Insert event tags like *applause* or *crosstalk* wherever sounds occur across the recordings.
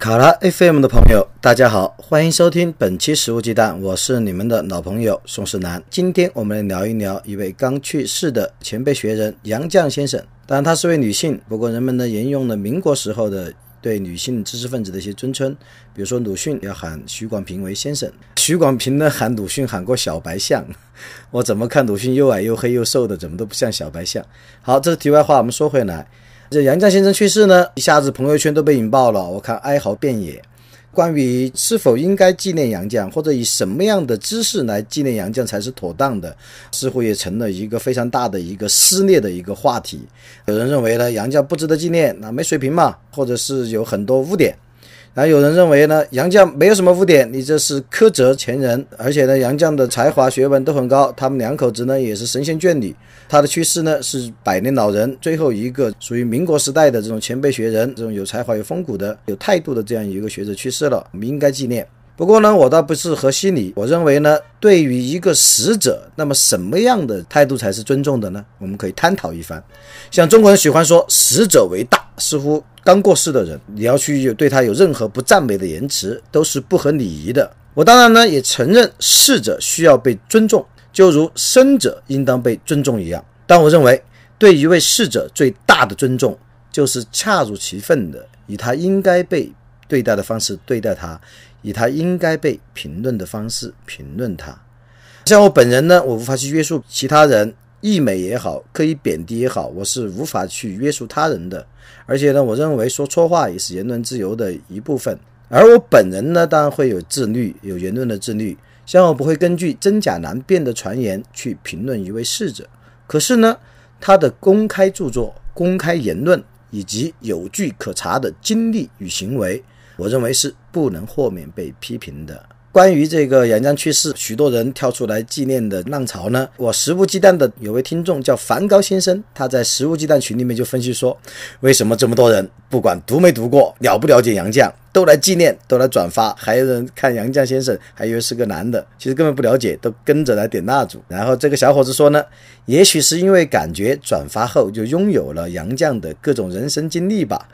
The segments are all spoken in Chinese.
卡拉 FM 的朋友，大家好，欢迎收听本期《食物鸡蛋》，我是你们的老朋友宋世南。今天我们来聊一聊一位刚去世的前辈学人杨绛先生。当然，她是位女性，不过人们呢沿用了民国时候的对女性知识分子的一些尊称，比如说鲁迅要喊许广平为先生，许广平呢喊鲁迅喊过小白象。*laughs* 我怎么看鲁迅又矮又黑又瘦的，怎么都不像小白象。好，这是题外话，我们说回来。这杨绛先生去世呢，一下子朋友圈都被引爆了，我看哀嚎遍野。关于是否应该纪念杨绛，或者以什么样的姿势来纪念杨绛才是妥当的，似乎也成了一个非常大的一个撕裂的一个话题。有人认为呢，杨绛不值得纪念，那没水平嘛，或者是有很多污点。然后有人认为呢，杨绛没有什么污点，你这是苛责前人，而且呢，杨绛的才华学问都很高，他们两口子呢也是神仙眷侣。他的去世呢是百年老人最后一个属于民国时代的这种前辈学人，这种有才华、有风骨的、有态度的这样一个学者去世了，我们应该纪念。不过呢，我倒不是和稀泥，我认为呢，对于一个死者，那么什么样的态度才是尊重的呢？我们可以探讨一番。像中国人喜欢说死者为大，似乎刚过世的人，你要去对他有任何不赞美的言辞，都是不合礼仪的。我当然呢也承认逝者需要被尊重，就如生者应当被尊重一样。但我认为，对一位逝者最大的尊重，就是恰如其分的以他应该被对待的方式对待他。以他应该被评论的方式评论他，像我本人呢，我无法去约束其他人，溢美也好，刻意贬低也好，我是无法去约束他人的。而且呢，我认为说错话也是言论自由的一部分。而我本人呢，当然会有自律，有言论的自律。像我不会根据真假难辨的传言去评论一位逝者，可是呢，他的公开著作、公开言论以及有据可查的经历与行为。我认为是不能豁免被批评的。关于这个杨绛去世，许多人跳出来纪念的浪潮呢，我食物鸡蛋的有位听众叫梵高先生，他在食物鸡蛋群里面就分析说，为什么这么多人不管读没读过，了不了解杨绛？都来纪念，都来转发，还有人看杨绛先生，还以为是个男的，其实根本不了解，都跟着来点蜡烛。然后这个小伙子说呢，也许是因为感觉转发后就拥有了杨绛的各种人生经历吧。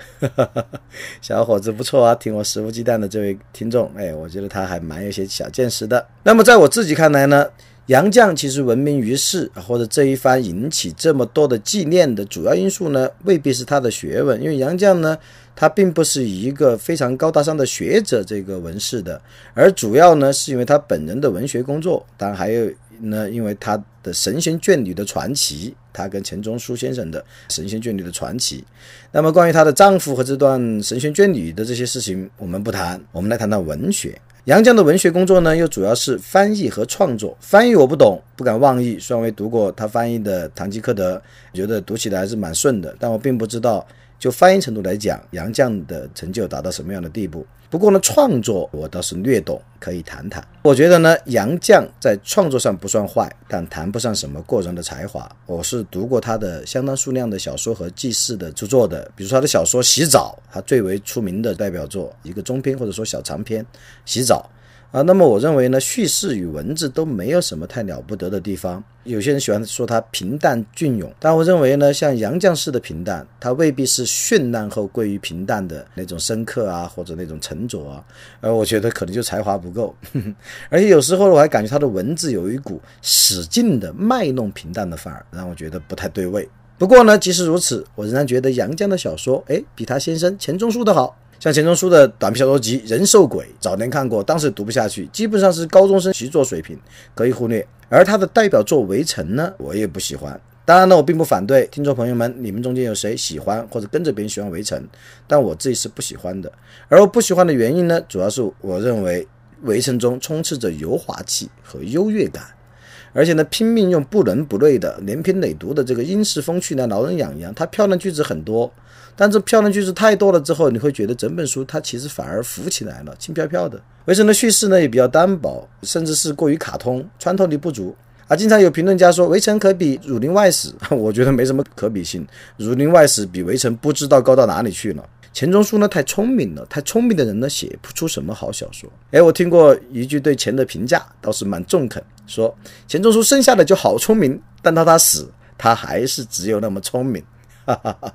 小伙子不错啊，听我肆无忌惮的这位听众，哎，我觉得他还蛮有些小见识的。那么在我自己看来呢，杨绛其实闻名于世，或者这一番引起这么多的纪念的主要因素呢，未必是他的学问，因为杨绛呢。他并不是一个非常高大上的学者，这个文士的，而主要呢是因为他本人的文学工作，当然还有呢，因为他的神仙眷侣的传奇，他跟钱钟书先生的神仙眷侣的传奇。那么关于她的丈夫和这段神仙眷侣的这些事情，我们不谈，我们来谈谈文学。杨绛的文学工作呢，又主要是翻译和创作。翻译我不懂，不敢妄议，虽然我读过他翻译的《堂吉诃德》，觉得读起来还是蛮顺的，但我并不知道。就翻译程度来讲，杨绛的成就达到什么样的地步？不过呢，创作我倒是略懂，可以谈谈。我觉得呢，杨绛在创作上不算坏，但谈不上什么过人的才华。我是读过他的相当数量的小说和记事的著作的，比如说他的小说《洗澡》，他最为出名的代表作，一个中篇或者说小长篇《洗澡》。啊，那么我认为呢，叙事与文字都没有什么太了不得的地方。有些人喜欢说它平淡隽永，但我认为呢，像杨绛式的平淡，它未必是绚烂后归于平淡的那种深刻啊，或者那种沉着啊。而我觉得可能就才华不够，*laughs* 而且有时候我还感觉他的文字有一股使劲的卖弄平淡的范儿，让我觉得不太对味。不过呢，即使如此，我仍然觉得杨绛的小说，哎，比他先生钱钟书的好。像钱钟书的短篇小说集《人兽鬼》，早年看过，当时读不下去，基本上是高中生习作水平，可以忽略。而他的代表作《围城》呢，我也不喜欢。当然呢，我并不反对听众朋友们，你们中间有谁喜欢或者跟着别人喜欢《围城》，但我自己是不喜欢的。而我不喜欢的原因呢，主要是我认为《围城》中充斥着油滑气和优越感，而且呢，拼命用不伦不类的连篇累牍的这个英式风趣呢挠人痒痒。它漂亮句子很多。但这漂亮句子太多了之后，你会觉得整本书它其实反而浮起来了，轻飘飘的。围城的叙事呢也比较单薄，甚至是过于卡通，穿透力不足。啊，经常有评论家说《围城》可比《儒林外史》，*laughs* 我觉得没什么可比性，《儒林外史》比《围城》不知道高到哪里去了。钱钟书呢太聪明了，太聪明的人呢写不出什么好小说。哎，我听过一句对钱的评价，倒是蛮中肯，说钱钟书生下来就好聪明，但到他死，他还是只有那么聪明。哈哈哈，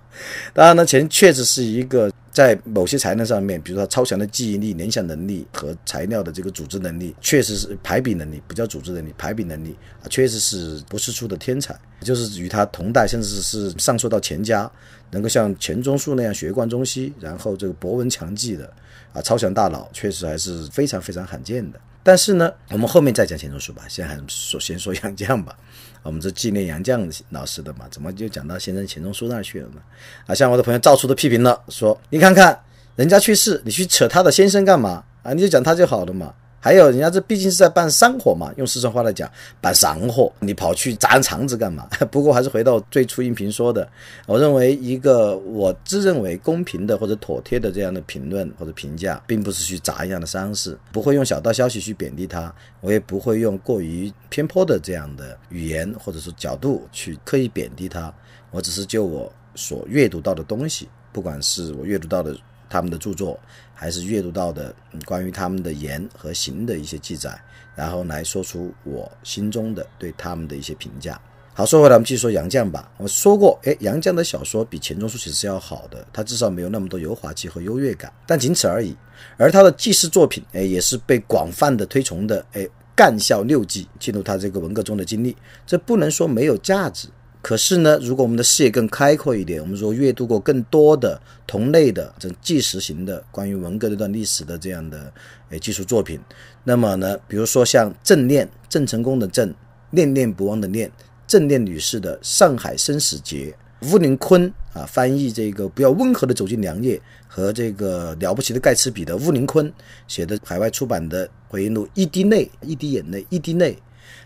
当然呢，钱确实是一个在某些才能上面，比如说超强的记忆力、联想能力和材料的这个组织能力，确实是排比能力，不叫组织能力，排比能力啊，确实是不世出的天才。就是与他同代，甚至是上溯到钱家，能够像钱钟书那样学贯中西，然后这个博闻强记的啊，超强大脑，确实还是非常非常罕见的。但是呢，我们后面再讲钱钟书吧，先还说先说杨绛吧。我们这纪念杨绛老师的嘛，怎么就讲到先生钱钟书那去了呢？啊，像我的朋友赵初都批评了，说你看看人家去世，你去扯他的先生干嘛啊？你就讲他就好了嘛。还有人家这毕竟是在办丧火嘛，用四川话来讲，办丧火，你跑去砸人肠子干嘛？*laughs* 不过还是回到最初音频说的，我认为一个我自认为公平的或者妥帖的这样的评论或者评价，并不是去砸一样的伤势，不会用小道消息去贬低他，我也不会用过于偏颇的这样的语言或者是角度去刻意贬低他，我只是就我所阅读到的东西，不管是我阅读到的。他们的著作，还是阅读到的关于他们的言和行的一些记载，然后来说出我心中的对他们的一些评价。好，说回来，我们继续说杨绛吧。我说过，哎，杨绛的小说比钱钟书其实要好的，他至少没有那么多油滑气和优越感，但仅此而已。而他的记事作品，哎，也是被广泛的推崇的，哎，干校六记记录他这个文革中的经历，这不能说没有价值。可是呢，如果我们的视野更开阔一点，我们说阅读过更多的同类的这纪实型的关于文革这段历史的这样的诶技术作品，那么呢，比如说像郑念郑成功的郑念念不忘的念郑念女士的《上海生死劫》，乌林坤啊翻译这个不要温和的走进良夜和这个了不起的盖茨比的乌林坤写的海外出版的回忆录《一滴泪一滴眼泪一滴泪》。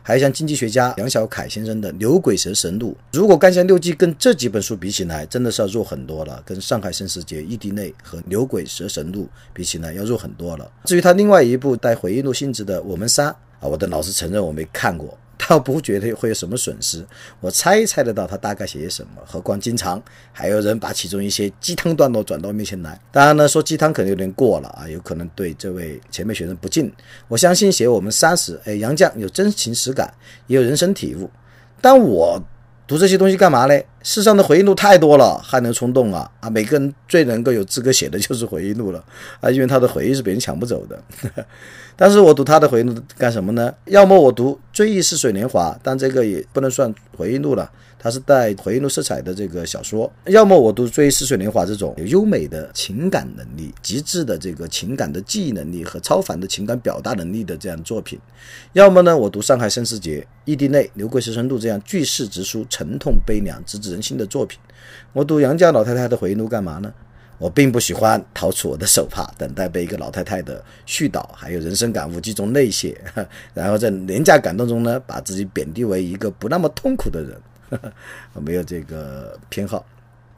还有像经济学家杨小凯先生的《牛鬼蛇神录》，如果《干将六记》跟这几本书比起来，真的是要弱很多了。跟《上海生死劫》《异地内》和《牛鬼蛇神录》比起来，要弱很多了。至于他另外一部带回忆录性质的《我们仨》啊，我的老师承认我没看过。倒不觉得会有什么损失，我猜猜得到他大概写些什么。何况经常还有人把其中一些鸡汤段落转到面前来。当然呢，说鸡汤可能有点过了啊，有可能对这位前辈学生不敬。我相信写我们三十，哎，杨绛有真情实感，也有人生体悟。但我读这些东西干嘛呢？世上的回忆录太多了，还能冲动啊啊！每个人最能够有资格写的就是回忆录了啊，因为他的回忆是别人抢不走的。*laughs* 但是我读他的回忆录干什么呢？要么我读《追忆似水年华》，但这个也不能算回忆录了，它是带回忆录色彩的这个小说；要么我读《追忆似水年华》这种有优美的情感能力、极致的这个情感的记忆能力和超凡的情感表达能力的这样作品；要么呢，我读《上海生死劫》《异地内》《刘贵蛇神录》这样句式直抒、沉痛悲凉、直指人心的作品。我读杨绛老太太的回忆录干嘛呢？我并不喜欢掏出我的手帕，等待被一个老太太的絮叨，还有人生感悟集中泪血，*laughs* 然后在廉价感动中呢，把自己贬低为一个不那么痛苦的人。我 *laughs* 没有这个偏好。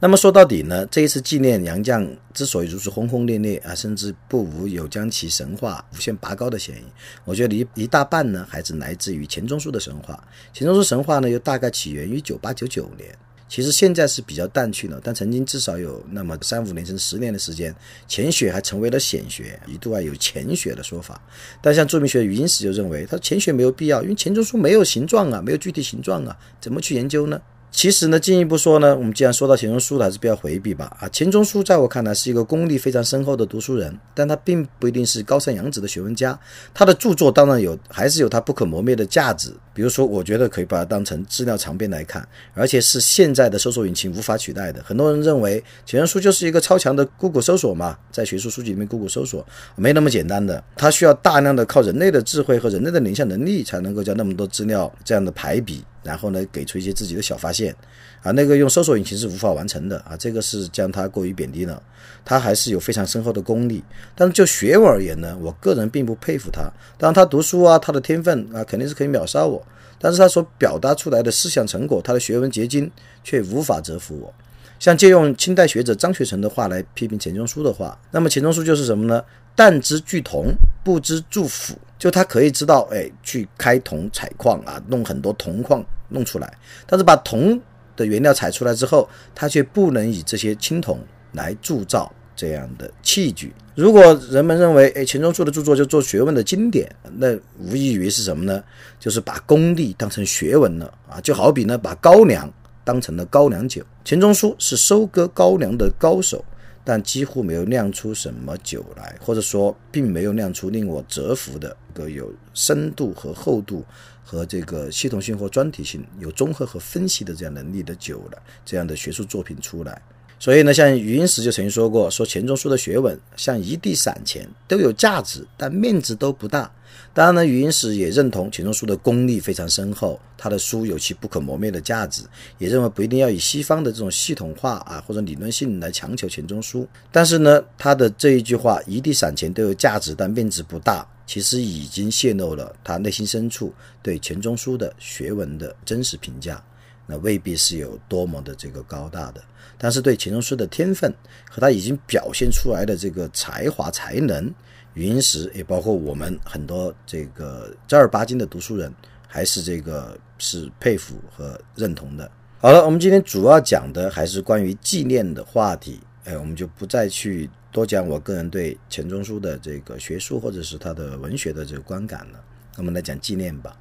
那么说到底呢，这一次纪念杨绛之所以如此轰轰烈烈啊，甚至不无有将其神话无限拔高的嫌疑，我觉得一一大半呢，还是来自于钱钟书的神话。钱钟书神话呢，又大概起源于九八九九年。其实现在是比较淡去了，但曾经至少有那么三五年甚至十年的时间，钱学还成为了显学，一度啊有钱学的说法。但像著名学者余英时就认为，他钱学没有必要，因为钱钟书没有形状啊，没有具体形状啊，怎么去研究呢？其实呢，进一步说呢，我们既然说到钱钟书了，还是不要回避吧。啊，钱钟书在我看来是一个功力非常深厚的读书人，但他并不一定是高山仰止的学问家。他的著作当然有，还是有他不可磨灭的价值。比如说，我觉得可以把它当成资料长编来看，而且是现在的搜索引擎无法取代的。很多人认为钱钟书就是一个超强的 Google 搜索嘛，在学术书籍里面 Google 搜索没那么简单的，它需要大量的靠人类的智慧和人类的联想能力，才能够将那么多资料这样的排比。然后呢，给出一些自己的小发现，啊，那个用搜索引擎是无法完成的啊，这个是将它过于贬低了，他还是有非常深厚的功力，但是就学问而言呢，我个人并不佩服他。当然，他读书啊，他的天分啊，肯定是可以秒杀我，但是他所表达出来的思想成果，他的学问结晶却无法折服我。像借用清代学者张学成的话来批评钱钟书的话，那么钱钟书就是什么呢？但知巨铜，不知铸斧。就他可以知道，哎，去开铜采矿啊，弄很多铜矿弄出来，但是把铜的原料采出来之后，他却不能以这些青铜来铸造这样的器具。如果人们认为，哎，钱钟书的著作就做学问的经典，那无异于是什么呢？就是把功力当成学问了啊！就好比呢，把高粱当成了高粱酒。钱钟书是收割高粱的高手。但几乎没有酿出什么酒来，或者说，并没有酿出令我折服的一个有深度和厚度和这个系统性或专题性、有综合和分析的这样能力的酒了，这样的学术作品出来。所以呢，像余英时就曾经说过，说钱钟书的学问像一地散钱，都有价值，但面值都不大。当然呢，余英时也认同钱钟书的功力非常深厚，他的书有其不可磨灭的价值，也认为不一定要以西方的这种系统化啊或者理论性来强求钱钟书。但是呢，他的这一句话“一地散钱都有价值，但面值不大”，其实已经泄露了他内心深处对钱钟书的学问的真实评价。那未必是有多么的这个高大的，但是对钱钟书的天分和他已经表现出来的这个才华才能，余英时也包括我们很多这个正儿八经的读书人，还是这个是佩服和认同的。好了，我们今天主要讲的还是关于纪念的话题，哎，我们就不再去多讲我个人对钱钟书的这个学术或者是他的文学的这个观感了，我们来讲纪念吧。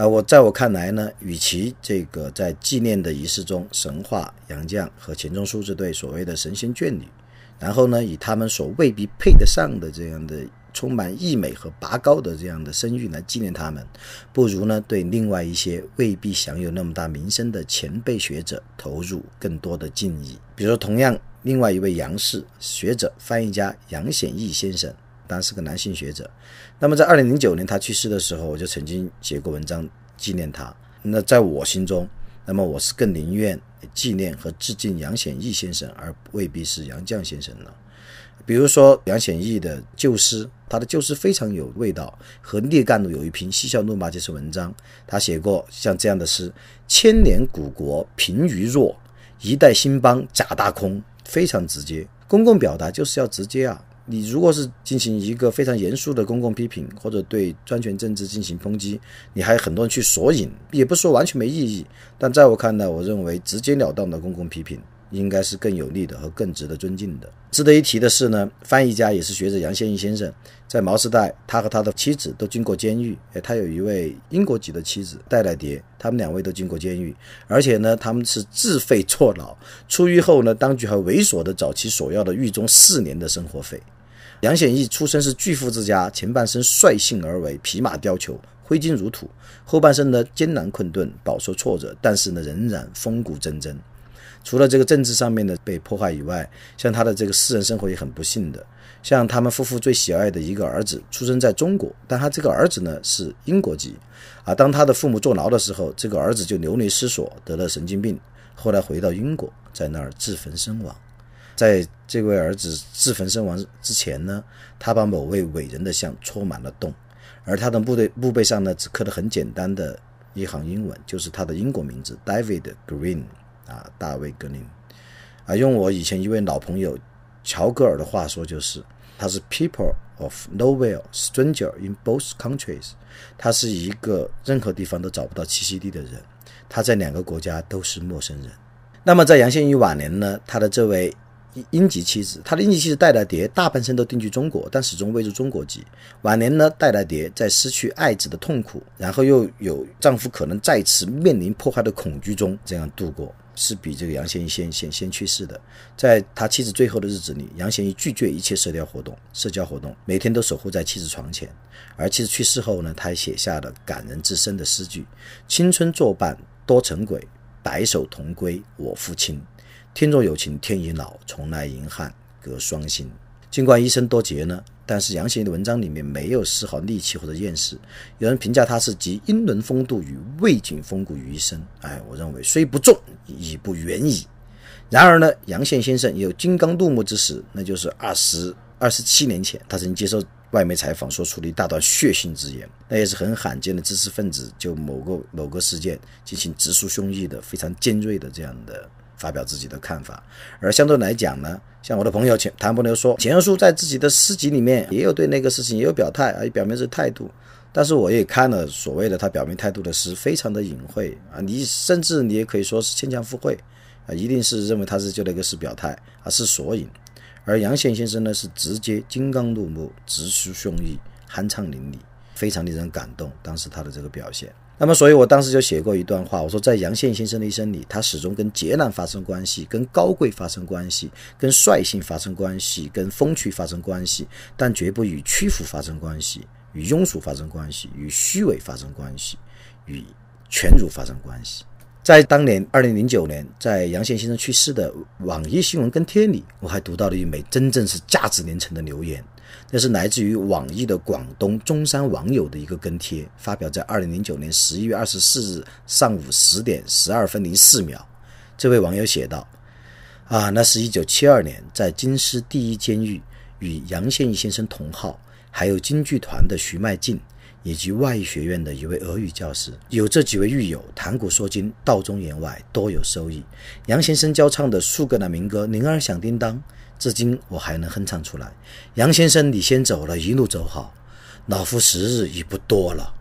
啊，我在我看来呢，与其这个在纪念的仪式中神话杨绛和钱钟书这对所谓的神仙眷侣，然后呢，以他们所未必配得上的这样的充满溢美和拔高的这样的声誉来纪念他们，不如呢，对另外一些未必享有那么大名声的前辈学者投入更多的敬意。比如说，同样另外一位杨氏学者、翻译家杨显益先生。当是个男性学者，那么在二零零九年他去世的时候，我就曾经写过文章纪念他。那在我心中，那么我是更宁愿纪念和致敬杨显义先生，而未必是杨绛先生了。比如说杨显义的旧诗，他的旧诗非常有味道，和聂干有一篇嬉笑怒骂这篇文章，他写过像这样的诗：千年古国贫于弱，一代兴邦假大空，非常直接。公共表达就是要直接啊。你如果是进行一个非常严肃的公共批评，或者对专权政治进行抨击，你还有很多人去索引，也不是说完全没意义。但在我看来，我认为直截了当的公共批评应该是更有利的和更值得尊敬的。值得一提的是呢，翻译家也是学者杨宪益先生，在毛时代，他和他的妻子都经过监狱。哎，他有一位英国籍的妻子戴来蝶，他们两位都经过监狱，而且呢，他们是自费坐牢。出狱后呢，当局还猥琐地找其索要的狱中四年的生活费。杨显义出身是巨富之家，前半生率性而为，匹马雕裘，挥金如土；后半生呢艰难困顿，饱受挫折，但是呢仍然风骨铮铮。除了这个政治上面的被破坏以外，像他的这个私人生活也很不幸的。像他们夫妇最喜爱的一个儿子出生在中国，但他这个儿子呢是英国籍。啊，当他的父母坐牢的时候，这个儿子就流离失所，得了神经病，后来回到英国，在那儿自焚身亡。在这位儿子自焚身亡之前呢，他把某位伟人的像戳满了洞，而他的墓碑墓碑上呢，只刻了很简单的一行英文，就是他的英国名字 David Green 啊，大卫格林。啊，用我以前一位老朋友乔戈尔的话说，就是他是 People of nowhere, stranger in both countries。他是一个任何地方都找不到栖息地的人，他在两个国家都是陌生人。那么在杨宪益晚年呢，他的这位。英籍妻子，他的英籍妻子戴来蝶大半生都定居中国，但始终未入中国籍。晚年呢，戴来蝶在失去爱子的痛苦，然后又有丈夫可能再次面临迫害的恐惧中，这样度过，是比这个杨贤益先先先去世的。在他妻子最后的日子里，杨贤益拒绝一切社交活动，社交活动每天都守护在妻子床前。而妻子去世后呢，他还写下了感人至深的诗句：“青春作伴多成鬼，白首同归我父亲。”天若有情天亦老，从来银汉隔双星。尽管一生多劫呢，但是杨贤的文章里面没有丝毫戾气或者厌世。有人评价他是集英伦风度与魏景风骨于一身。哎，我认为虽不重，已不远矣。然而呢，杨宪先生也有金刚怒目之时，那就是二十二十七年前，他曾经接受外媒采访，说出了一大段血腥之言。那也是很罕见的知识分子就某个某个事件进行直抒胸臆的非常尖锐的这样的。发表自己的看法。而相对来讲呢，像我的朋友钱谭伯牛说，钱钟书在自己的诗集里面也有对那个事情也有表态，啊，也表明是态度。但是我也看了所谓的他表明态度的诗，非常的隐晦啊，你甚至你也可以说是牵强附会啊，一定是认为他是就那个是表态啊，是索引。而杨显先生呢，是直接金刚怒目，直抒胸臆，酣畅淋漓，非常令人感动。当时他的这个表现，那么，所以我当时就写过一段话，我说，在杨宪先生的一生里，他始终跟劫难发生关系，跟高贵发生关系，跟率性发生关系，跟风趣发生关系，但绝不与屈服发生关系，与庸俗发生关系，与虚伪发生关系，与权辱发生关系。在当年二零零九年，在杨宪先生去世的网易新闻跟帖里，我还读到了一枚真正是价值连城的留言，那是来自于网易的广东中山网友的一个跟帖，发表在二零零九年十一月二十四日上午十点十二分零四秒。这位网友写道：“啊，那是一九七二年，在京师第一监狱与杨宪益先生同号，还有京剧团的徐迈进。”以及外语学院的一位俄语教师，有这几位狱友谈古说今，道中言外，多有收益。杨先生教唱的数个那民歌《铃儿响叮当》，至今我还能哼唱出来。杨先生，你先走了，一路走好，老夫时日已不多了。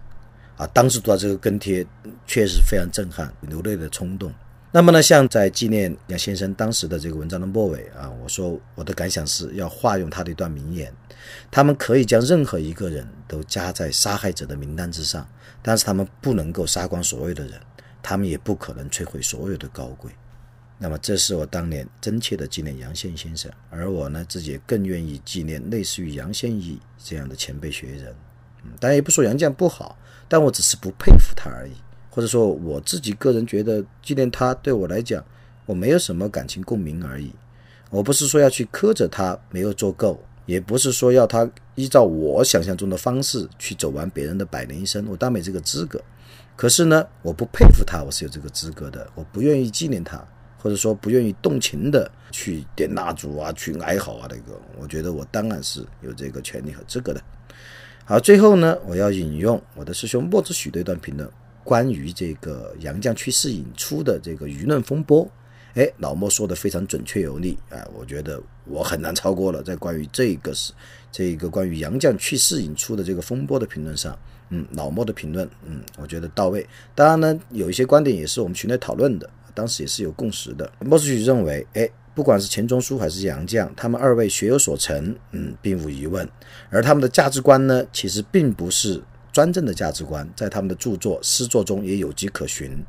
啊，当时读到这个跟帖，确实非常震撼，流泪的冲动。那么呢，像在纪念杨先生当时的这个文章的末尾啊，我说我的感想是要化用他的一段名言：他们可以将任何一个人都加在杀害者的名单之上，但是他们不能够杀光所有的人，他们也不可能摧毁所有的高贵。那么，这是我当年真切的纪念杨宪先生，而我呢，自己更愿意纪念类似于杨宪益这样的前辈学人。嗯，当然也不说杨绛不好，但我只是不佩服他而已。或者说我自己个人觉得纪念他对我来讲，我没有什么感情共鸣而已。我不是说要去苛责他没有做够，也不是说要他依照我想象中的方式去走完别人的百年一生，我当没这个资格。可是呢，我不佩服他，我是有这个资格的。我不愿意纪念他，或者说不愿意动情的去点蜡烛啊，去哀嚎啊，那个，我觉得我当然是有这个权利和资格的。好，最后呢，我要引用我的师兄莫子许的一段评论。关于这个杨绛去世引出的这个舆论风波，哎，老莫说的非常准确有力啊，我觉得我很难超过了。在关于这个是这个关于杨绛去世引出的这个风波的评论上，嗯，老莫的评论，嗯，我觉得到位。当然呢，有一些观点也是我们群内讨论的，当时也是有共识的。莫子许认为，哎，不管是钱钟书还是杨绛，他们二位学有所成，嗯，并无疑问。而他们的价值观呢，其实并不是。专政的价值观在他们的著作诗作中也有迹可循。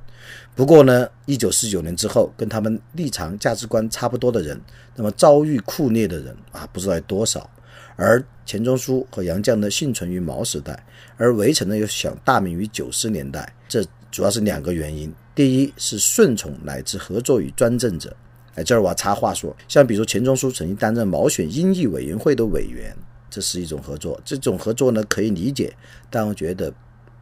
不过呢，一九四九年之后，跟他们立场价值观差不多的人，那么遭遇酷虐的人啊，不知道有多少。而钱钟书和杨绛呢，幸存于毛时代，而围城呢又想大名于九十年代。这主要是两个原因：第一是顺从乃至合作与专政者。哎，这儿我插话说，像比如钱钟书曾经担任毛选英译委员会的委员。这是一种合作，这种合作呢可以理解，但我觉得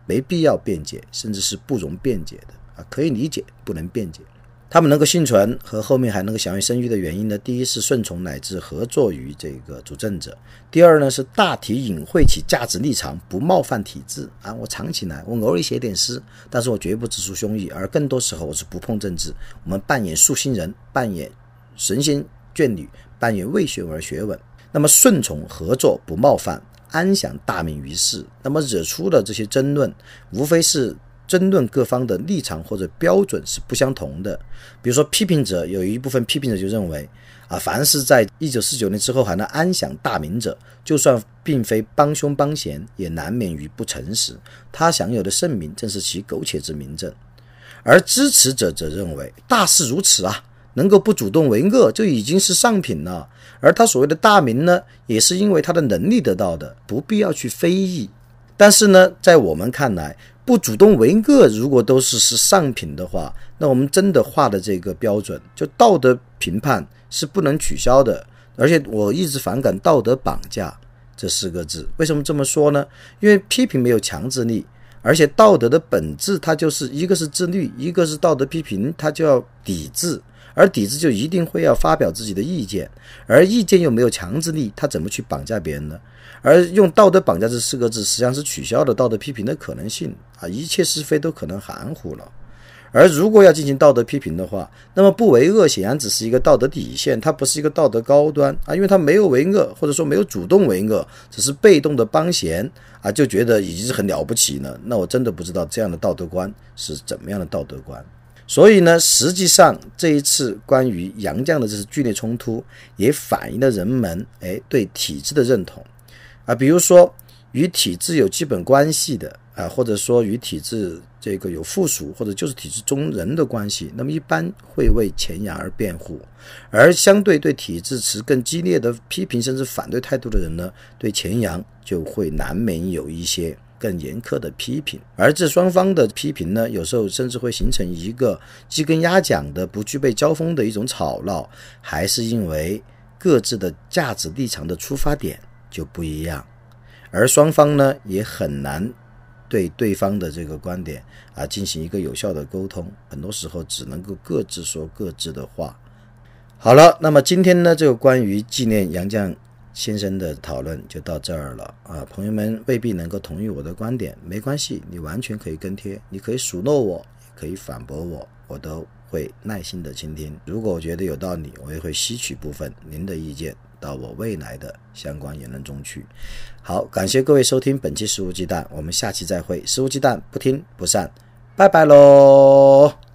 没必要辩解，甚至是不容辩解的啊，可以理解，不能辩解。他们能够幸存和后面还能够享有声誉的原因呢，第一是顺从乃至合作于这个主政者，第二呢是大体隐晦其价值立场，不冒犯体制啊。我藏起来，我偶尔写点诗，但是我绝不直抒胸臆，而更多时候我是不碰政治，我们扮演素心人，扮演神仙眷侣，扮演为学而学问。那么顺从合作不冒犯，安享大名于世。那么惹出的这些争论，无非是争论各方的立场或者标准是不相同的。比如说，批评者有一部分批评者就认为，啊，凡是在一九四九年之后还能安享大名者，就算并非帮凶帮闲，也难免于不诚实。他享有的盛名，正是其苟且之名证。而支持者则认为，大势如此啊。能够不主动为恶，就已经是上品了。而他所谓的大名呢，也是因为他的能力得到的，不必要去非议。但是呢，在我们看来，不主动为恶，如果都是是上品的话，那我们真的画的这个标准，就道德评判是不能取消的。而且我一直反感“道德绑架”这四个字。为什么这么说呢？因为批评没有强制力，而且道德的本质，它就是一个是自律，一个是道德批评，它就要抵制。而抵制就一定会要发表自己的意见，而意见又没有强制力，他怎么去绑架别人呢？而用道德绑架这四个字，实际上是取消了道德批评的可能性啊，一切是非都可能含糊了。而如果要进行道德批评的话，那么不为恶显然只是一个道德底线，它不是一个道德高端啊，因为他没有为恶，或者说没有主动为恶，只是被动的帮闲啊，就觉得已经是很了不起了。那我真的不知道这样的道德观是怎么样的道德观。所以呢，实际上这一次关于杨绛的这次剧烈冲突，也反映了人们哎对体制的认同啊，比如说与体制有基本关系的啊，或者说与体制这个有附属或者就是体制中人的关系，那么一般会为钱阳而辩护，而相对对体制持更激烈的批评甚至反对态度的人呢，对钱阳就会难免有一些。更严苛的批评，而这双方的批评呢，有时候甚至会形成一个鸡跟鸭讲的、不具备交锋的一种吵闹，还是因为各自的价值立场的出发点就不一样，而双方呢也很难对对方的这个观点啊进行一个有效的沟通，很多时候只能够各自说各自的话。好了，那么今天呢，这个关于纪念杨绛。先生的讨论就到这儿了啊，朋友们未必能够同意我的观点，没关系，你完全可以跟贴，你可以数落我，也可以反驳我，我都会耐心的倾听。如果我觉得有道理，我也会吸取部分您的意见到我未来的相关言论中去。好，感谢各位收听本期《食物鸡蛋》，我们下期再会。食物鸡蛋不听不散，拜拜喽。